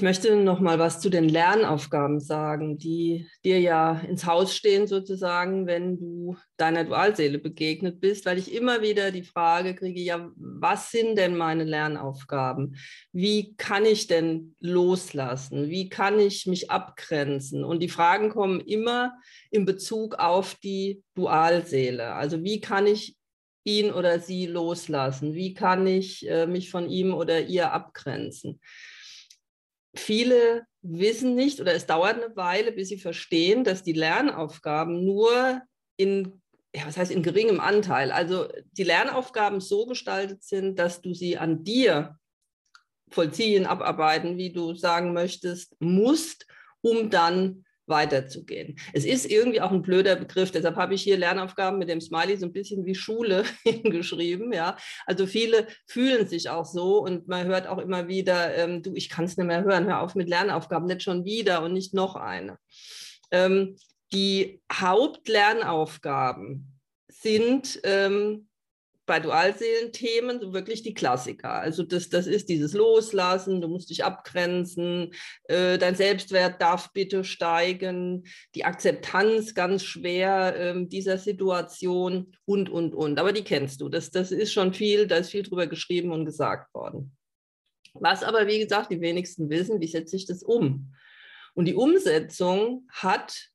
Ich möchte noch mal was zu den Lernaufgaben sagen, die dir ja ins Haus stehen sozusagen, wenn du deiner Dualseele begegnet bist, weil ich immer wieder die Frage kriege, ja, was sind denn meine Lernaufgaben? Wie kann ich denn loslassen? Wie kann ich mich abgrenzen? Und die Fragen kommen immer in Bezug auf die Dualseele. Also wie kann ich ihn oder sie loslassen? Wie kann ich äh, mich von ihm oder ihr abgrenzen? Viele wissen nicht oder es dauert eine Weile, bis sie verstehen, dass die Lernaufgaben nur in, ja, was heißt in geringem Anteil, also die Lernaufgaben so gestaltet sind, dass du sie an dir vollziehen, abarbeiten, wie du sagen möchtest, musst, um dann weiterzugehen. Es ist irgendwie auch ein blöder Begriff, deshalb habe ich hier Lernaufgaben mit dem Smiley so ein bisschen wie Schule hingeschrieben. Ja? Also viele fühlen sich auch so und man hört auch immer wieder, ähm, du, ich kann es nicht mehr hören, hör auf mit Lernaufgaben, nicht schon wieder und nicht noch eine. Ähm, die Hauptlernaufgaben sind ähm, bei Dualseelenthemen wirklich die Klassiker. Also das, das ist dieses Loslassen, du musst dich abgrenzen, äh, dein Selbstwert darf bitte steigen, die Akzeptanz ganz schwer äh, dieser Situation und, und, und. Aber die kennst du. Das, das ist schon viel, da ist viel drüber geschrieben und gesagt worden. Was aber, wie gesagt, die wenigsten wissen, wie setze ich das um? Und die Umsetzung hat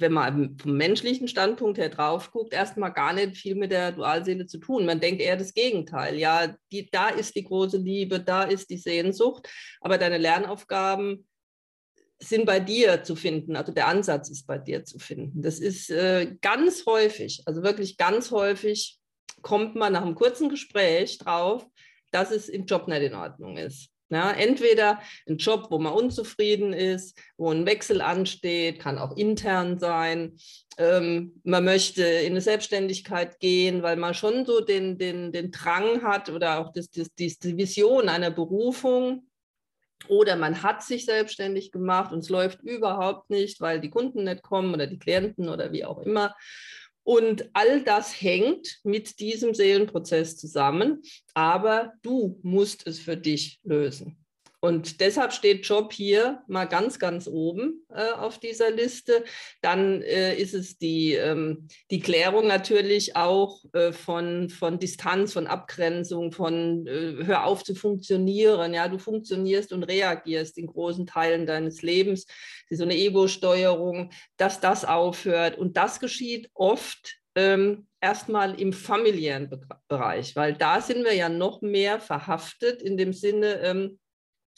wenn man vom menschlichen Standpunkt her drauf guckt, erstmal gar nicht viel mit der Dualseele zu tun. Man denkt eher das Gegenteil. Ja, die, da ist die große Liebe, da ist die Sehnsucht, aber deine Lernaufgaben sind bei dir zu finden. Also der Ansatz ist bei dir zu finden. Das ist äh, ganz häufig, also wirklich ganz häufig kommt man nach einem kurzen Gespräch drauf, dass es im Job nicht in Ordnung ist. Ja, entweder ein Job, wo man unzufrieden ist, wo ein Wechsel ansteht, kann auch intern sein. Ähm, man möchte in eine Selbstständigkeit gehen, weil man schon so den, den, den Drang hat oder auch das, das, die Vision einer Berufung. Oder man hat sich selbstständig gemacht und es läuft überhaupt nicht, weil die Kunden nicht kommen oder die Klienten oder wie auch immer. Und all das hängt mit diesem Seelenprozess zusammen, aber du musst es für dich lösen. Und deshalb steht Job hier mal ganz, ganz oben äh, auf dieser Liste. Dann äh, ist es die, ähm, die Klärung natürlich auch äh, von, von Distanz, von Abgrenzung, von äh, hör auf zu funktionieren. Ja, du funktionierst und reagierst in großen Teilen deines Lebens. So eine Ego-Steuerung, dass das aufhört. Und das geschieht oft ähm, erstmal im familiären Bereich, weil da sind wir ja noch mehr verhaftet in dem Sinne, ähm,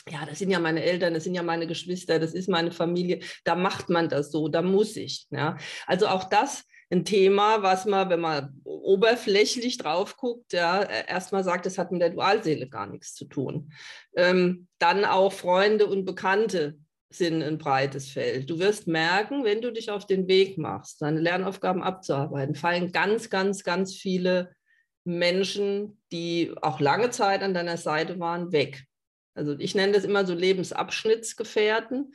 ja, das sind ja meine Eltern, das sind ja meine Geschwister, das ist meine Familie, da macht man das so, da muss ich. Ja. Also auch das ein Thema, was man, wenn man oberflächlich drauf guckt, ja, erstmal sagt, das hat mit der Dualseele gar nichts zu tun. Ähm, dann auch Freunde und Bekannte sind ein breites Feld. Du wirst merken, wenn du dich auf den Weg machst, deine Lernaufgaben abzuarbeiten, fallen ganz, ganz, ganz viele Menschen, die auch lange Zeit an deiner Seite waren, weg. Also ich nenne das immer so Lebensabschnittsgefährten.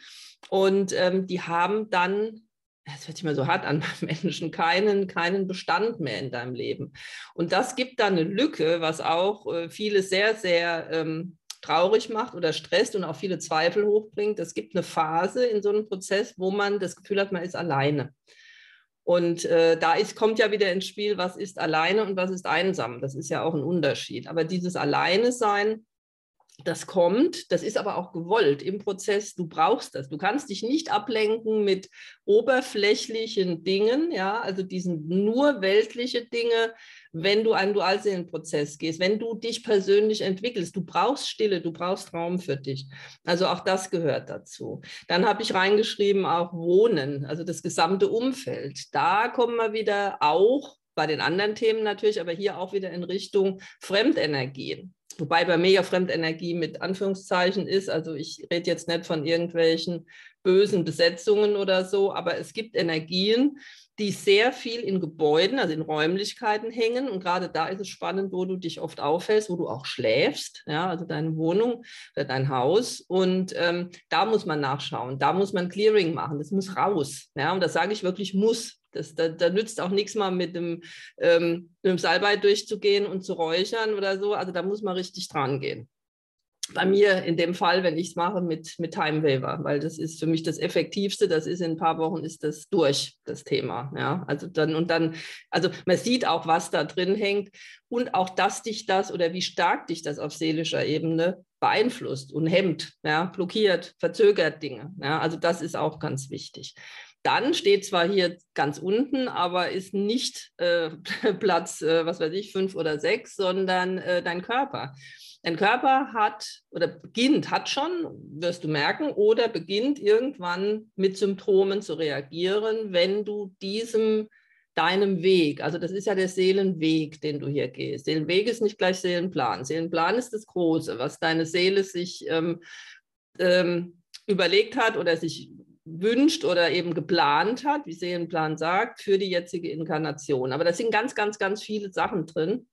Und ähm, die haben dann, das hört sich mal so hart an, Menschen keinen, keinen Bestand mehr in deinem Leben. Und das gibt dann eine Lücke, was auch äh, viele sehr, sehr ähm, traurig macht oder stresst und auch viele Zweifel hochbringt. Es gibt eine Phase in so einem Prozess, wo man das Gefühl hat, man ist alleine. Und äh, da ist, kommt ja wieder ins Spiel, was ist alleine und was ist einsam. Das ist ja auch ein Unterschied. Aber dieses Alleine sein, das kommt, das ist aber auch gewollt im Prozess. Du brauchst das. Du kannst dich nicht ablenken mit oberflächlichen Dingen, ja, also diesen nur weltliche Dinge, wenn du einen Dualseelenprozess gehst, wenn du dich persönlich entwickelst. Du brauchst Stille, du brauchst Raum für dich. Also auch das gehört dazu. Dann habe ich reingeschrieben auch Wohnen, also das gesamte Umfeld. Da kommen wir wieder auch bei den anderen Themen natürlich, aber hier auch wieder in Richtung Fremdenergien. Wobei bei mir ja Fremdenergie mit Anführungszeichen ist. Also ich rede jetzt nicht von irgendwelchen bösen Besetzungen oder so, aber es gibt Energien, die sehr viel in Gebäuden, also in Räumlichkeiten hängen. Und gerade da ist es spannend, wo du dich oft aufhältst, wo du auch schläfst, ja, also deine Wohnung oder dein Haus. Und ähm, da muss man nachschauen, da muss man Clearing machen, das muss raus. Ja, und das sage ich wirklich muss. Das, da, da, nützt auch nichts mal mit dem, ähm, mit dem Salbei durchzugehen und zu räuchern oder so. Also da muss man richtig dran gehen. bei mir in dem Fall, wenn ich es mache, mit, mit Time Waiver, weil das ist für mich das Effektivste. Das ist in ein paar Wochen ist das durch, das Thema. Ja, also dann und dann, also man sieht auch, was da drin hängt und auch, dass dich das oder wie stark dich das auf seelischer Ebene beeinflusst und hemmt, ja, blockiert, verzögert Dinge. Ja, also das ist auch ganz wichtig. Dann steht zwar hier ganz unten, aber ist nicht äh, Platz, äh, was weiß ich, fünf oder sechs, sondern äh, dein Körper. Dein Körper hat oder beginnt, hat schon, wirst du merken, oder beginnt irgendwann mit Symptomen zu reagieren, wenn du diesem deinem Weg, also das ist ja der Seelenweg, den du hier gehst. Seelenweg ist nicht gleich Seelenplan. Seelenplan ist das Große, was deine Seele sich ähm, ähm, überlegt hat oder sich wünscht oder eben geplant hat, wie Seelenplan sagt, für die jetzige Inkarnation. Aber da sind ganz, ganz, ganz viele Sachen drin.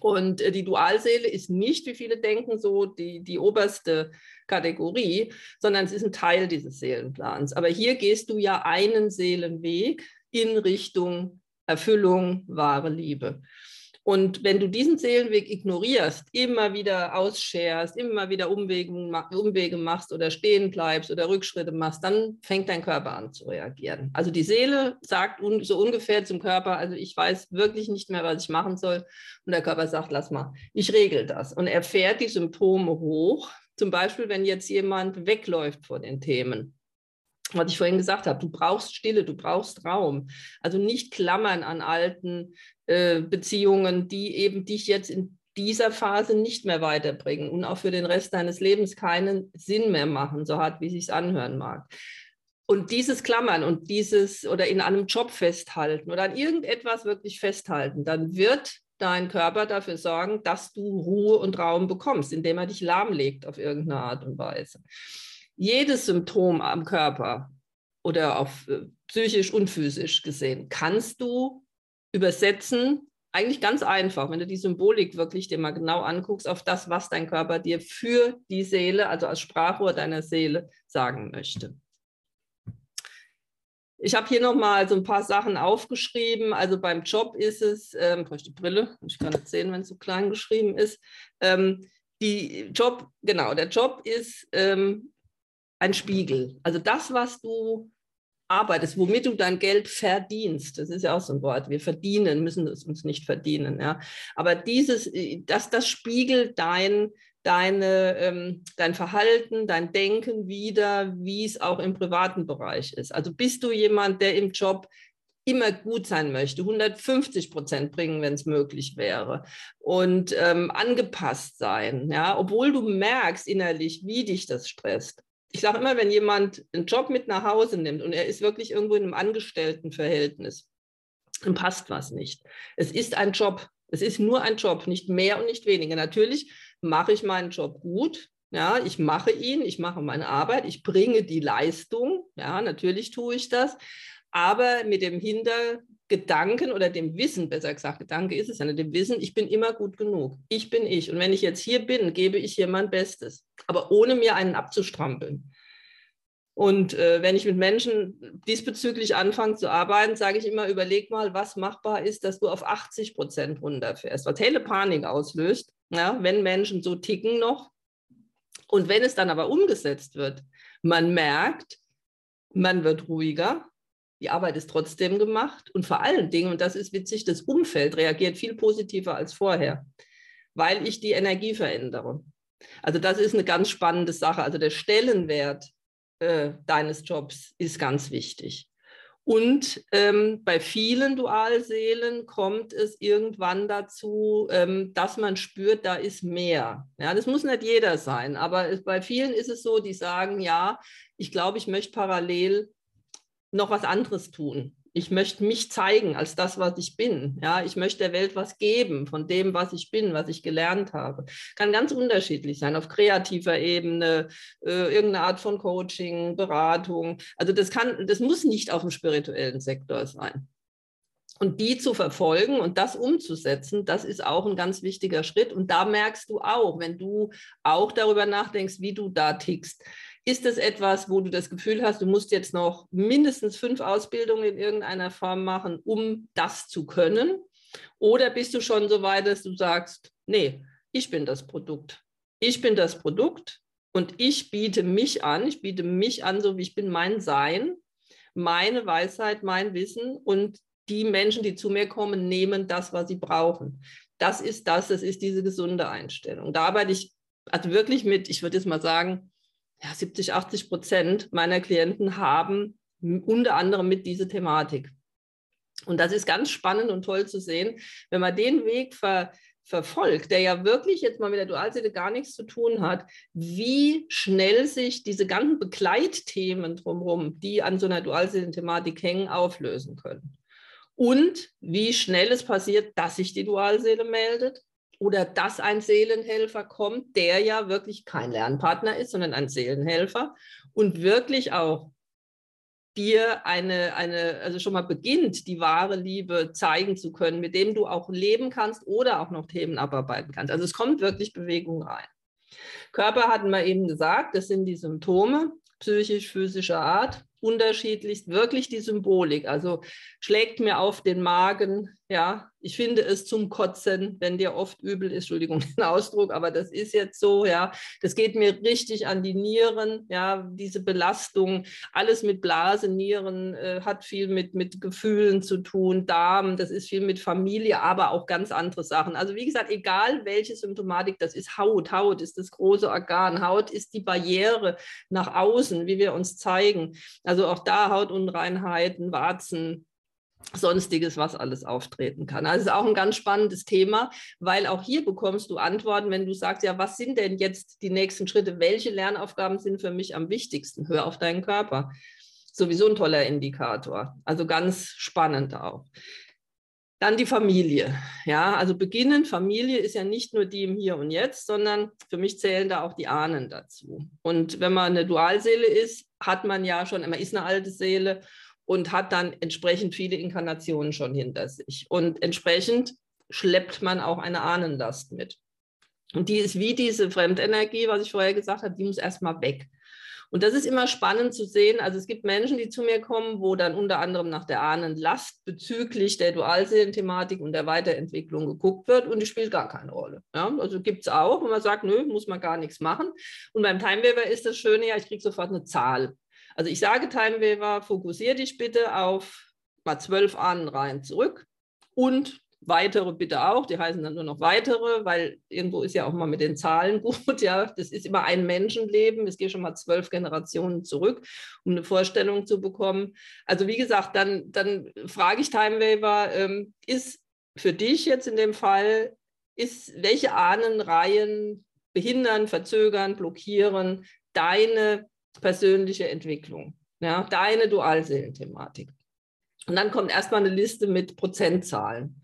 Und äh, die Dualseele ist nicht, wie viele denken, so die, die oberste Kategorie, sondern es ist ein Teil dieses Seelenplans. Aber hier gehst du ja einen Seelenweg in Richtung Erfüllung, wahre Liebe. Und wenn du diesen Seelenweg ignorierst, immer wieder ausscherst, immer wieder Umwege, machst oder stehen bleibst oder Rückschritte machst, dann fängt dein Körper an zu reagieren. Also die Seele sagt un so ungefähr zum Körper, also ich weiß wirklich nicht mehr, was ich machen soll. Und der Körper sagt, lass mal, ich regel das. Und er fährt die Symptome hoch. Zum Beispiel, wenn jetzt jemand wegläuft vor den Themen was ich vorhin gesagt habe, du brauchst Stille, du brauchst Raum. Also nicht klammern an alten äh, Beziehungen, die eben dich jetzt in dieser Phase nicht mehr weiterbringen und auch für den Rest deines Lebens keinen Sinn mehr machen, so hart wie es sich anhören mag. Und dieses Klammern und dieses oder in einem Job festhalten oder an irgendetwas wirklich festhalten, dann wird dein Körper dafür sorgen, dass du Ruhe und Raum bekommst, indem er dich lahmlegt auf irgendeine Art und Weise jedes Symptom am Körper oder auf äh, psychisch und physisch gesehen, kannst du übersetzen, eigentlich ganz einfach, wenn du die Symbolik wirklich dir mal genau anguckst, auf das, was dein Körper dir für die Seele, also als Sprachrohr deiner Seele sagen möchte. Ich habe hier nochmal so ein paar Sachen aufgeschrieben. Also beim Job ist es, ähm, brauche ich die Brille, ich kann nicht sehen, wenn es so klein geschrieben ist. Ähm, die Job, genau, der Job ist ähm, ein Spiegel. Also das, was du arbeitest, womit du dein Geld verdienst, das ist ja auch so ein Wort, wir verdienen, müssen es uns nicht verdienen, ja. Aber dieses, das, das spiegelt dein, deine, ähm, dein Verhalten, dein Denken wieder, wie es auch im privaten Bereich ist. Also bist du jemand, der im Job immer gut sein möchte, 150 Prozent bringen, wenn es möglich wäre und ähm, angepasst sein, ja, obwohl du merkst innerlich, wie dich das stresst ich sage immer, wenn jemand einen Job mit nach Hause nimmt und er ist wirklich irgendwo in einem Angestelltenverhältnis, dann passt was nicht. Es ist ein Job. Es ist nur ein Job, nicht mehr und nicht weniger. Natürlich mache ich meinen Job gut. Ja, ich mache ihn, ich mache meine Arbeit, ich bringe die Leistung. Ja, natürlich tue ich das. Aber mit dem Hinter, Gedanken oder dem Wissen, besser gesagt, Gedanke ist es ja nicht, dem Wissen, ich bin immer gut genug. Ich bin ich. Und wenn ich jetzt hier bin, gebe ich hier mein Bestes, aber ohne mir einen abzustrampeln. Und äh, wenn ich mit Menschen diesbezüglich anfange zu arbeiten, sage ich immer, überleg mal, was machbar ist, dass du auf 80 Prozent runterfährst, was helle Panik auslöst, ja, wenn Menschen so ticken noch. Und wenn es dann aber umgesetzt wird, man merkt, man wird ruhiger, die Arbeit ist trotzdem gemacht und vor allen Dingen, und das ist witzig, das Umfeld reagiert viel positiver als vorher, weil ich die Energie verändere. Also das ist eine ganz spannende Sache. Also der Stellenwert äh, deines Jobs ist ganz wichtig. Und ähm, bei vielen Dualseelen kommt es irgendwann dazu, ähm, dass man spürt, da ist mehr. Ja, das muss nicht jeder sein, aber bei vielen ist es so, die sagen, ja, ich glaube, ich möchte parallel noch was anderes tun. Ich möchte mich zeigen als das, was ich bin. Ja, ich möchte der Welt was geben von dem, was ich bin, was ich gelernt habe. Kann ganz unterschiedlich sein, auf kreativer Ebene, äh, irgendeine Art von Coaching, Beratung. Also das kann, das muss nicht auf dem spirituellen Sektor sein. Und die zu verfolgen und das umzusetzen, das ist auch ein ganz wichtiger Schritt. Und da merkst du auch, wenn du auch darüber nachdenkst, wie du da tickst, ist es etwas, wo du das Gefühl hast, du musst jetzt noch mindestens fünf Ausbildungen in irgendeiner Form machen, um das zu können? Oder bist du schon so weit, dass du sagst, nee, ich bin das Produkt. ich bin das Produkt und ich biete mich an, ich biete mich an, so wie ich bin, mein Sein, meine Weisheit, mein Wissen und die Menschen, die zu mir kommen, nehmen das, was sie brauchen. Das ist das, das ist diese gesunde Einstellung. Da arbeite ich also wirklich mit, ich würde jetzt mal sagen, ja, 70, 80 Prozent meiner Klienten haben unter anderem mit dieser Thematik. Und das ist ganz spannend und toll zu sehen, wenn man den Weg ver, verfolgt, der ja wirklich jetzt mal mit der Dualseele gar nichts zu tun hat, wie schnell sich diese ganzen Begleitthemen drumherum, die an so einer Dualseelen-Thematik hängen, auflösen können. Und wie schnell es passiert, dass sich die Dualseele meldet oder dass ein Seelenhelfer kommt, der ja wirklich kein Lernpartner ist, sondern ein Seelenhelfer und wirklich auch dir eine, eine, also schon mal beginnt, die wahre Liebe zeigen zu können, mit dem du auch leben kannst oder auch noch Themen abarbeiten kannst. Also es kommt wirklich Bewegung rein. Körper hatten wir eben gesagt, das sind die Symptome psychisch-physischer Art unterschiedlichst wirklich die Symbolik. Also schlägt mir auf den Magen, ja, ich finde es zum Kotzen, wenn dir oft übel ist, Entschuldigung den Ausdruck, aber das ist jetzt so, ja, das geht mir richtig an die Nieren, ja, diese Belastung, alles mit Blase, Nieren äh, hat viel mit, mit Gefühlen zu tun, Darm, das ist viel mit Familie, aber auch ganz andere Sachen. Also wie gesagt, egal welche Symptomatik das ist, Haut, Haut ist das große Organ, Haut ist die Barriere nach außen, wie wir uns zeigen. Also auch da Hautunreinheiten, Warzen, sonstiges, was alles auftreten kann. Also es ist auch ein ganz spannendes Thema, weil auch hier bekommst du Antworten, wenn du sagst, ja, was sind denn jetzt die nächsten Schritte? Welche Lernaufgaben sind für mich am wichtigsten? Hör auf deinen Körper. Sowieso ein toller Indikator. Also ganz spannend auch. Dann die Familie. Ja, also beginnen, Familie ist ja nicht nur die im Hier und Jetzt, sondern für mich zählen da auch die Ahnen dazu. Und wenn man eine Dualseele ist, hat man ja schon, man ist eine alte Seele und hat dann entsprechend viele Inkarnationen schon hinter sich. Und entsprechend schleppt man auch eine Ahnenlast mit. Und die ist wie diese Fremdenergie, was ich vorher gesagt habe, die muss erstmal weg. Und das ist immer spannend zu sehen. Also es gibt Menschen, die zu mir kommen, wo dann unter anderem nach der Ahnenlast bezüglich der Dualseelenthematik und der Weiterentwicklung geguckt wird und die spielt gar keine Rolle. Ja, also gibt es auch, wo man sagt, nö, muss man gar nichts machen. Und beim Timeweaver ist das Schöne ja, ich kriege sofort eine Zahl. Also ich sage Timeweaver, fokussiere dich bitte auf mal zwölf Ahnenreihen zurück und weitere bitte auch, die heißen dann nur noch weitere, weil irgendwo ist ja auch mal mit den Zahlen gut, ja, das ist immer ein Menschenleben, es geht schon mal zwölf Generationen zurück, um eine Vorstellung zu bekommen. Also wie gesagt, dann, dann frage ich Timewaver, ähm, ist für dich jetzt in dem Fall, ist, welche Ahnenreihen behindern, verzögern, blockieren deine persönliche Entwicklung, ja, deine Dualseelenthematik. Und dann kommt erstmal eine Liste mit Prozentzahlen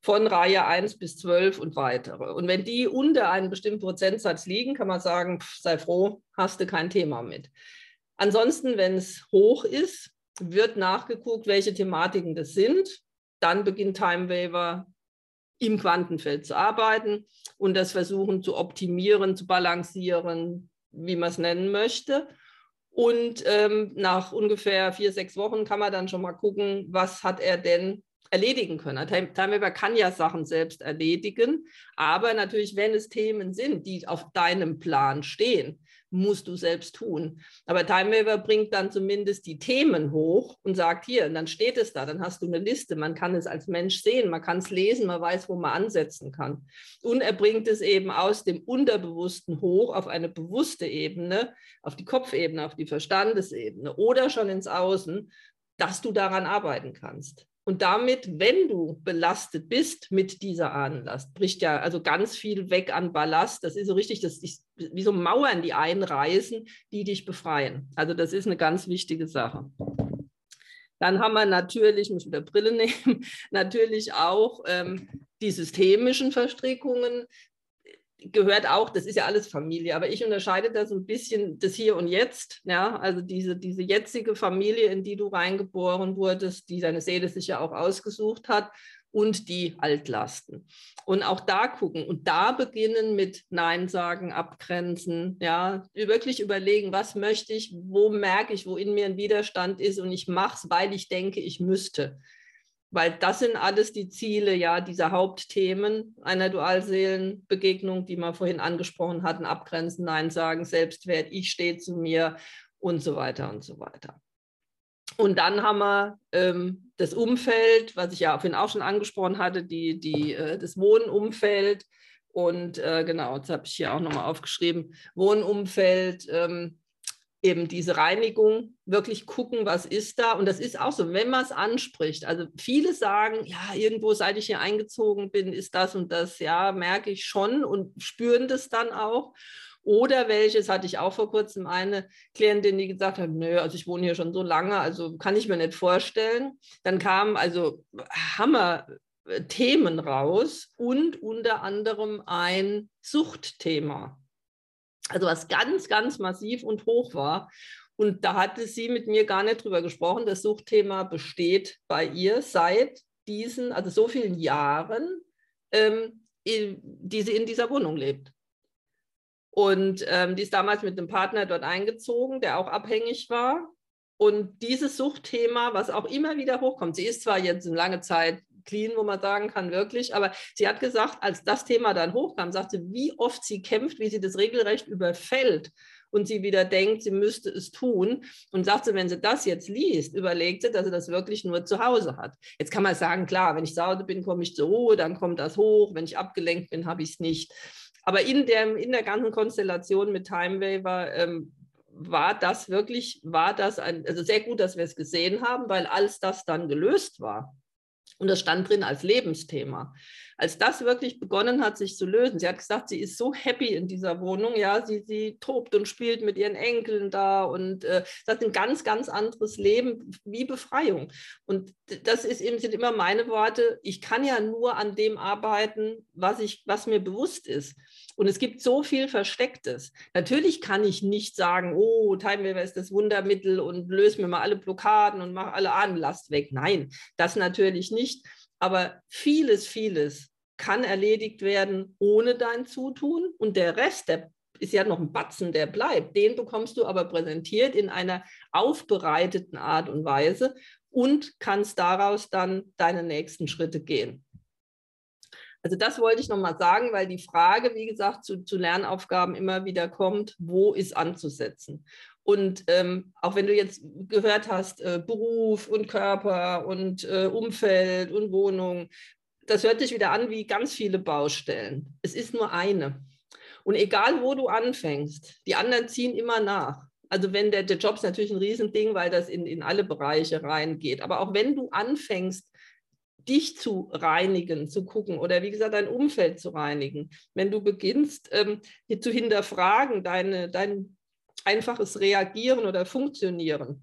von Reihe 1 bis 12 und weitere. Und wenn die unter einem bestimmten Prozentsatz liegen, kann man sagen, pff, sei froh, hast du kein Thema mit. Ansonsten, wenn es hoch ist, wird nachgeguckt, welche Thematiken das sind. Dann beginnt Timewaver im Quantenfeld zu arbeiten und das versuchen zu optimieren, zu balancieren, wie man es nennen möchte. Und ähm, nach ungefähr vier, sechs Wochen kann man dann schon mal gucken, was hat er denn erledigen können. Timeweaver kann ja Sachen selbst erledigen, aber natürlich, wenn es Themen sind, die auf deinem Plan stehen, musst du selbst tun. Aber Timeweaver bringt dann zumindest die Themen hoch und sagt hier, und dann steht es da, dann hast du eine Liste, man kann es als Mensch sehen, man kann es lesen, man weiß, wo man ansetzen kann. Und er bringt es eben aus dem Unterbewussten hoch auf eine bewusste Ebene, auf die Kopfebene, auf die Verstandesebene oder schon ins Außen, dass du daran arbeiten kannst. Und damit, wenn du belastet bist mit dieser Ahnenlast, bricht ja also ganz viel weg an Ballast. Das ist so richtig, das ist wie so Mauern, die einreißen, die dich befreien. Also das ist eine ganz wichtige Sache. Dann haben wir natürlich, ich muss wieder Brille nehmen, natürlich auch ähm, die systemischen Verstrickungen, gehört auch, das ist ja alles Familie, aber ich unterscheide da so ein bisschen das Hier und Jetzt, ja, also diese, diese jetzige Familie, in die du reingeboren wurdest, die deine Seele sich ja auch ausgesucht hat und die Altlasten. Und auch da gucken und da beginnen mit Nein sagen, abgrenzen, ja, wirklich überlegen, was möchte ich, wo merke ich, wo in mir ein Widerstand ist und ich mache es, weil ich denke, ich müsste. Weil das sind alles die Ziele ja dieser Hauptthemen einer Dualseelenbegegnung, die wir vorhin angesprochen hatten, abgrenzen, Nein sagen, Selbstwert, ich stehe zu mir und so weiter und so weiter. Und dann haben wir ähm, das Umfeld, was ich ja vorhin auch schon angesprochen hatte, die, die, äh, das Wohnumfeld. Und äh, genau, jetzt habe ich hier auch nochmal aufgeschrieben, Wohnumfeld, ähm, eben diese Reinigung, wirklich gucken, was ist da. Und das ist auch so, wenn man es anspricht. Also viele sagen, ja, irgendwo, seit ich hier eingezogen bin, ist das und das, ja, merke ich schon und spüren das dann auch. Oder welches hatte ich auch vor kurzem eine Klientin, die gesagt hat, nö, also ich wohne hier schon so lange, also kann ich mir nicht vorstellen. Dann kamen also Hammer Themen raus und unter anderem ein Suchtthema also was ganz, ganz massiv und hoch war. Und da hatte sie mit mir gar nicht drüber gesprochen. Das Suchtthema besteht bei ihr seit diesen, also so vielen Jahren, ähm, in, die sie in dieser Wohnung lebt. Und ähm, die ist damals mit einem Partner dort eingezogen, der auch abhängig war. Und dieses Suchtthema, was auch immer wieder hochkommt, sie ist zwar jetzt eine lange Zeit clean, wo man sagen kann, wirklich. Aber sie hat gesagt, als das Thema dann hochkam, sagte, wie oft sie kämpft, wie sie das regelrecht überfällt und sie wieder denkt, sie müsste es tun. Und sagte, wenn sie das jetzt liest, überlegt sie, dass sie das wirklich nur zu Hause hat. Jetzt kann man sagen, klar, wenn ich zu bin, komme ich zur Ruhe, dann kommt das hoch. Wenn ich abgelenkt bin, habe ich es nicht. Aber in der, in der ganzen Konstellation mit Timewaver ähm, war das wirklich, war das ein, also sehr gut, dass wir es gesehen haben, weil alles das dann gelöst war. Und das stand drin als Lebensthema. Als das wirklich begonnen hat, sich zu lösen, sie hat gesagt, sie ist so happy in dieser Wohnung, ja, sie, sie tobt und spielt mit ihren Enkeln da und äh, das ist ein ganz, ganz anderes Leben wie Befreiung. Und das ist eben, sind immer meine Worte, ich kann ja nur an dem arbeiten, was, ich, was mir bewusst ist. Und es gibt so viel Verstecktes. Natürlich kann ich nicht sagen, oh, Timewaver ist das Wundermittel und löse mir mal alle Blockaden und mache alle Ahnenlast weg. Nein, das natürlich nicht. Aber vieles, vieles kann erledigt werden ohne dein Zutun. Und der Rest, der ist ja noch ein Batzen, der bleibt. Den bekommst du aber präsentiert in einer aufbereiteten Art und Weise und kannst daraus dann deine nächsten Schritte gehen. Also das wollte ich nochmal sagen, weil die Frage, wie gesagt, zu, zu, Lernaufgaben immer wieder kommt, wo ist anzusetzen? Und ähm, auch wenn du jetzt gehört hast, äh, Beruf und Körper und äh, Umfeld und Wohnung, das hört sich wieder an wie ganz viele Baustellen. Es ist nur eine. Und egal, wo du anfängst, die anderen ziehen immer nach. Also wenn der, der Job ist natürlich ein Riesending, weil das in, in alle Bereiche reingeht. Aber auch wenn du anfängst, dich zu reinigen, zu gucken oder wie gesagt dein Umfeld zu reinigen. Wenn du beginnst, ähm, zu hinterfragen, deine, dein einfaches Reagieren oder Funktionieren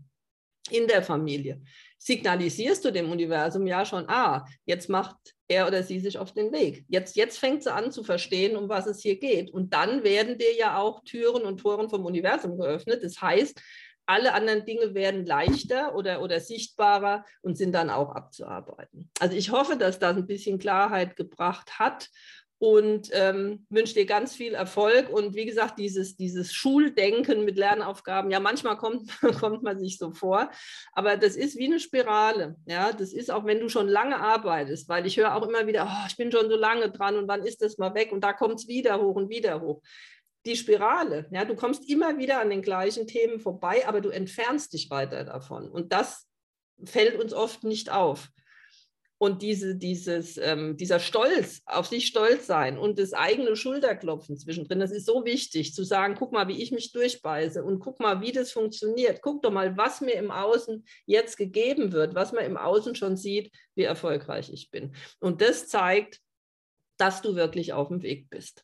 in der Familie, signalisierst du dem Universum ja schon, ah, jetzt macht er oder sie sich auf den Weg. Jetzt, jetzt fängt sie an zu verstehen, um was es hier geht. Und dann werden dir ja auch Türen und Toren vom Universum geöffnet. Das heißt, alle anderen Dinge werden leichter oder, oder sichtbarer und sind dann auch abzuarbeiten. Also ich hoffe, dass das ein bisschen Klarheit gebracht hat und ähm, wünsche dir ganz viel Erfolg. Und wie gesagt, dieses, dieses Schuldenken mit Lernaufgaben, ja, manchmal kommt, kommt man sich so vor, aber das ist wie eine Spirale. Ja, das ist auch, wenn du schon lange arbeitest, weil ich höre auch immer wieder, oh, ich bin schon so lange dran und wann ist das mal weg und da kommt es wieder hoch und wieder hoch die Spirale. Ja, du kommst immer wieder an den gleichen Themen vorbei, aber du entfernst dich weiter davon. Und das fällt uns oft nicht auf. Und diese, dieses, ähm, dieser Stolz, auf sich stolz sein und das eigene Schulterklopfen zwischendrin, das ist so wichtig, zu sagen, guck mal, wie ich mich durchbeiße und guck mal, wie das funktioniert. Guck doch mal, was mir im Außen jetzt gegeben wird, was man im Außen schon sieht, wie erfolgreich ich bin. Und das zeigt, dass du wirklich auf dem Weg bist.